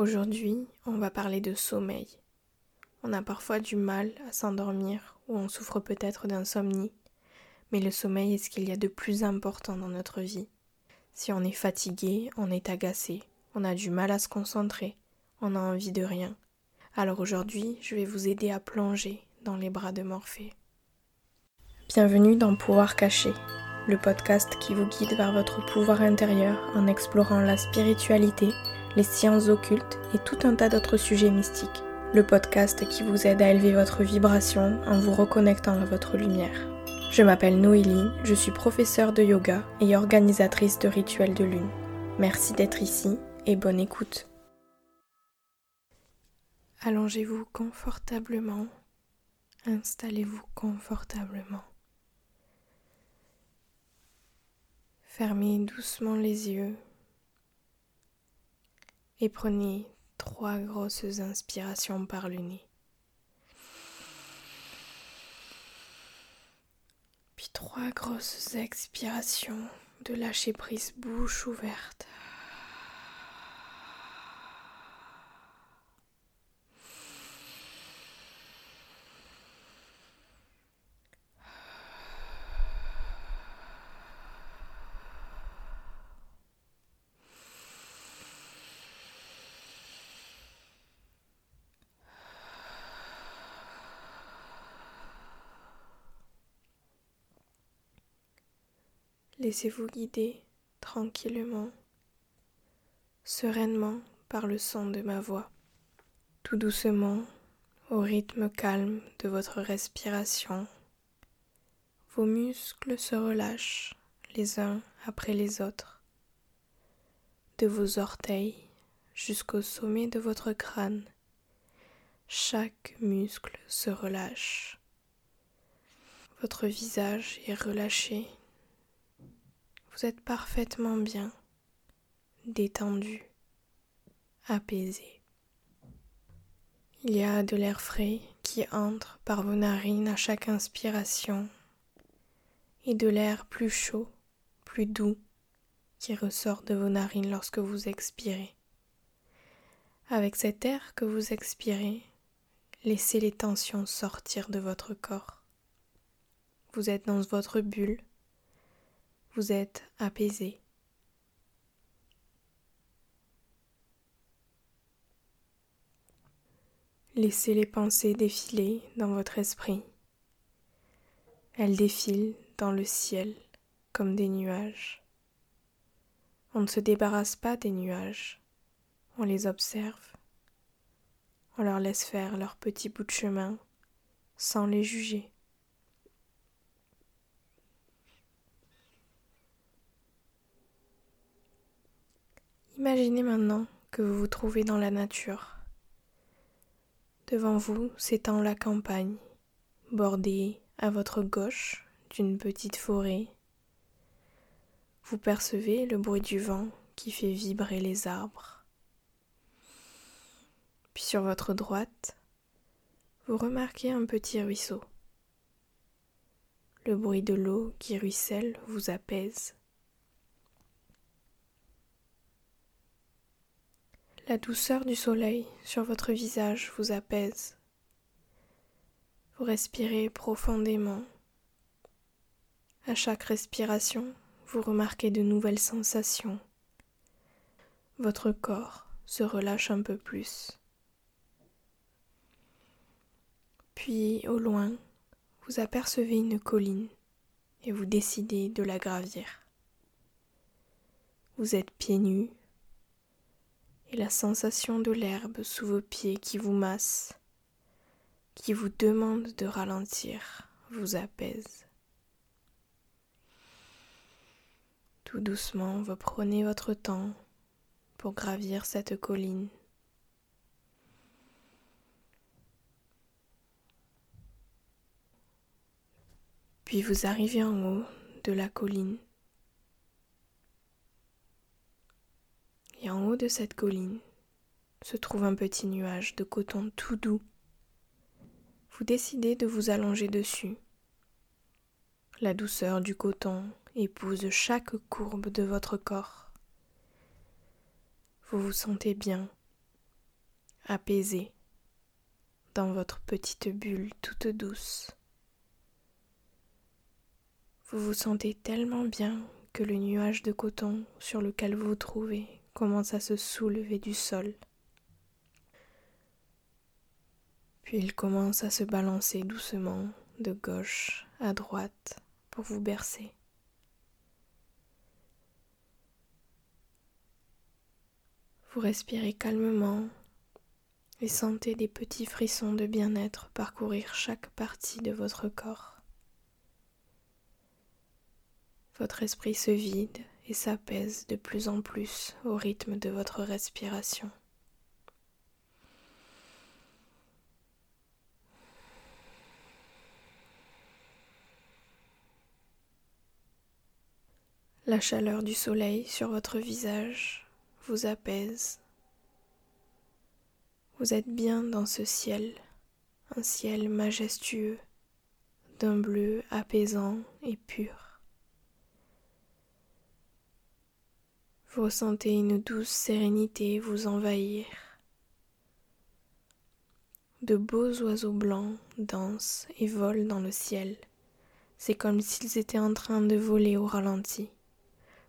Aujourd'hui, on va parler de sommeil. On a parfois du mal à s'endormir ou on souffre peut-être d'insomnie, mais le sommeil est ce qu'il y a de plus important dans notre vie. Si on est fatigué, on est agacé, on a du mal à se concentrer, on a envie de rien. Alors aujourd'hui, je vais vous aider à plonger dans les bras de Morphée. Bienvenue dans Pouvoir caché, le podcast qui vous guide vers votre pouvoir intérieur en explorant la spiritualité, les sciences occultes et tout un tas d'autres sujets mystiques. Le podcast qui vous aide à élever votre vibration en vous reconnectant à votre lumière. Je m'appelle Noélie, je suis professeure de yoga et organisatrice de rituels de lune. Merci d'être ici et bonne écoute. Allongez-vous confortablement, installez-vous confortablement. Fermez doucement les yeux et prenez trois grosses inspirations par le nez. Puis trois grosses expirations de lâcher prise bouche ouverte. Laissez-vous guider tranquillement, sereinement par le son de ma voix, tout doucement, au rythme calme de votre respiration. Vos muscles se relâchent les uns après les autres, de vos orteils jusqu'au sommet de votre crâne. Chaque muscle se relâche. Votre visage est relâché vous êtes parfaitement bien, détendu, apaisé. Il y a de l'air frais qui entre par vos narines à chaque inspiration et de l'air plus chaud, plus doux qui ressort de vos narines lorsque vous expirez. Avec cet air que vous expirez, laissez les tensions sortir de votre corps. Vous êtes dans votre bulle, vous êtes apaisé. Laissez les pensées défiler dans votre esprit. Elles défilent dans le ciel comme des nuages. On ne se débarrasse pas des nuages, on les observe, on leur laisse faire leur petit bout de chemin sans les juger. Imaginez maintenant que vous vous trouvez dans la nature. Devant vous s'étend la campagne, bordée à votre gauche d'une petite forêt. Vous percevez le bruit du vent qui fait vibrer les arbres. Puis sur votre droite, vous remarquez un petit ruisseau. Le bruit de l'eau qui ruisselle vous apaise. La douceur du soleil sur votre visage vous apaise. Vous respirez profondément. À chaque respiration, vous remarquez de nouvelles sensations. Votre corps se relâche un peu plus. Puis, au loin, vous apercevez une colline et vous décidez de la gravir. Vous êtes pieds nus et la sensation de l'herbe sous vos pieds qui vous masse, qui vous demande de ralentir, vous apaise. Tout doucement, vous prenez votre temps pour gravir cette colline. Puis vous arrivez en haut de la colline. En haut de cette colline se trouve un petit nuage de coton tout doux. Vous décidez de vous allonger dessus. La douceur du coton épouse chaque courbe de votre corps. Vous vous sentez bien, apaisé, dans votre petite bulle toute douce. Vous vous sentez tellement bien que le nuage de coton sur lequel vous vous trouvez commence à se soulever du sol. Puis il commence à se balancer doucement de gauche à droite pour vous bercer. Vous respirez calmement et sentez des petits frissons de bien-être parcourir chaque partie de votre corps. Votre esprit se vide et s'apaise de plus en plus au rythme de votre respiration. La chaleur du soleil sur votre visage vous apaise. Vous êtes bien dans ce ciel, un ciel majestueux, d'un bleu apaisant et pur. Vous ressentez une douce sérénité vous envahir. De beaux oiseaux blancs dansent et volent dans le ciel. C'est comme s'ils étaient en train de voler au ralenti,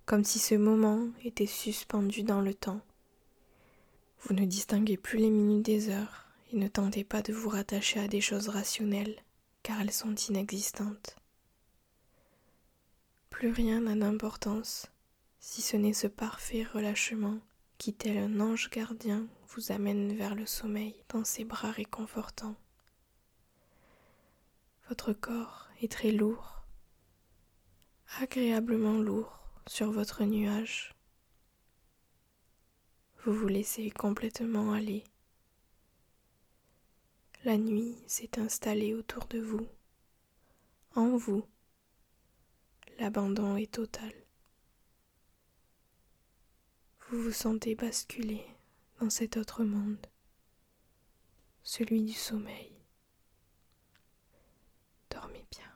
comme si ce moment était suspendu dans le temps. Vous ne distinguez plus les minutes des heures et ne tentez pas de vous rattacher à des choses rationnelles, car elles sont inexistantes. Plus rien n'a d'importance si ce n'est ce parfait relâchement qui, tel un ange gardien, vous amène vers le sommeil dans ses bras réconfortants. Votre corps est très lourd, agréablement lourd sur votre nuage. Vous vous laissez complètement aller. La nuit s'est installée autour de vous. En vous, l'abandon est total vous vous sentez basculer dans cet autre monde, celui du sommeil. Dormez bien.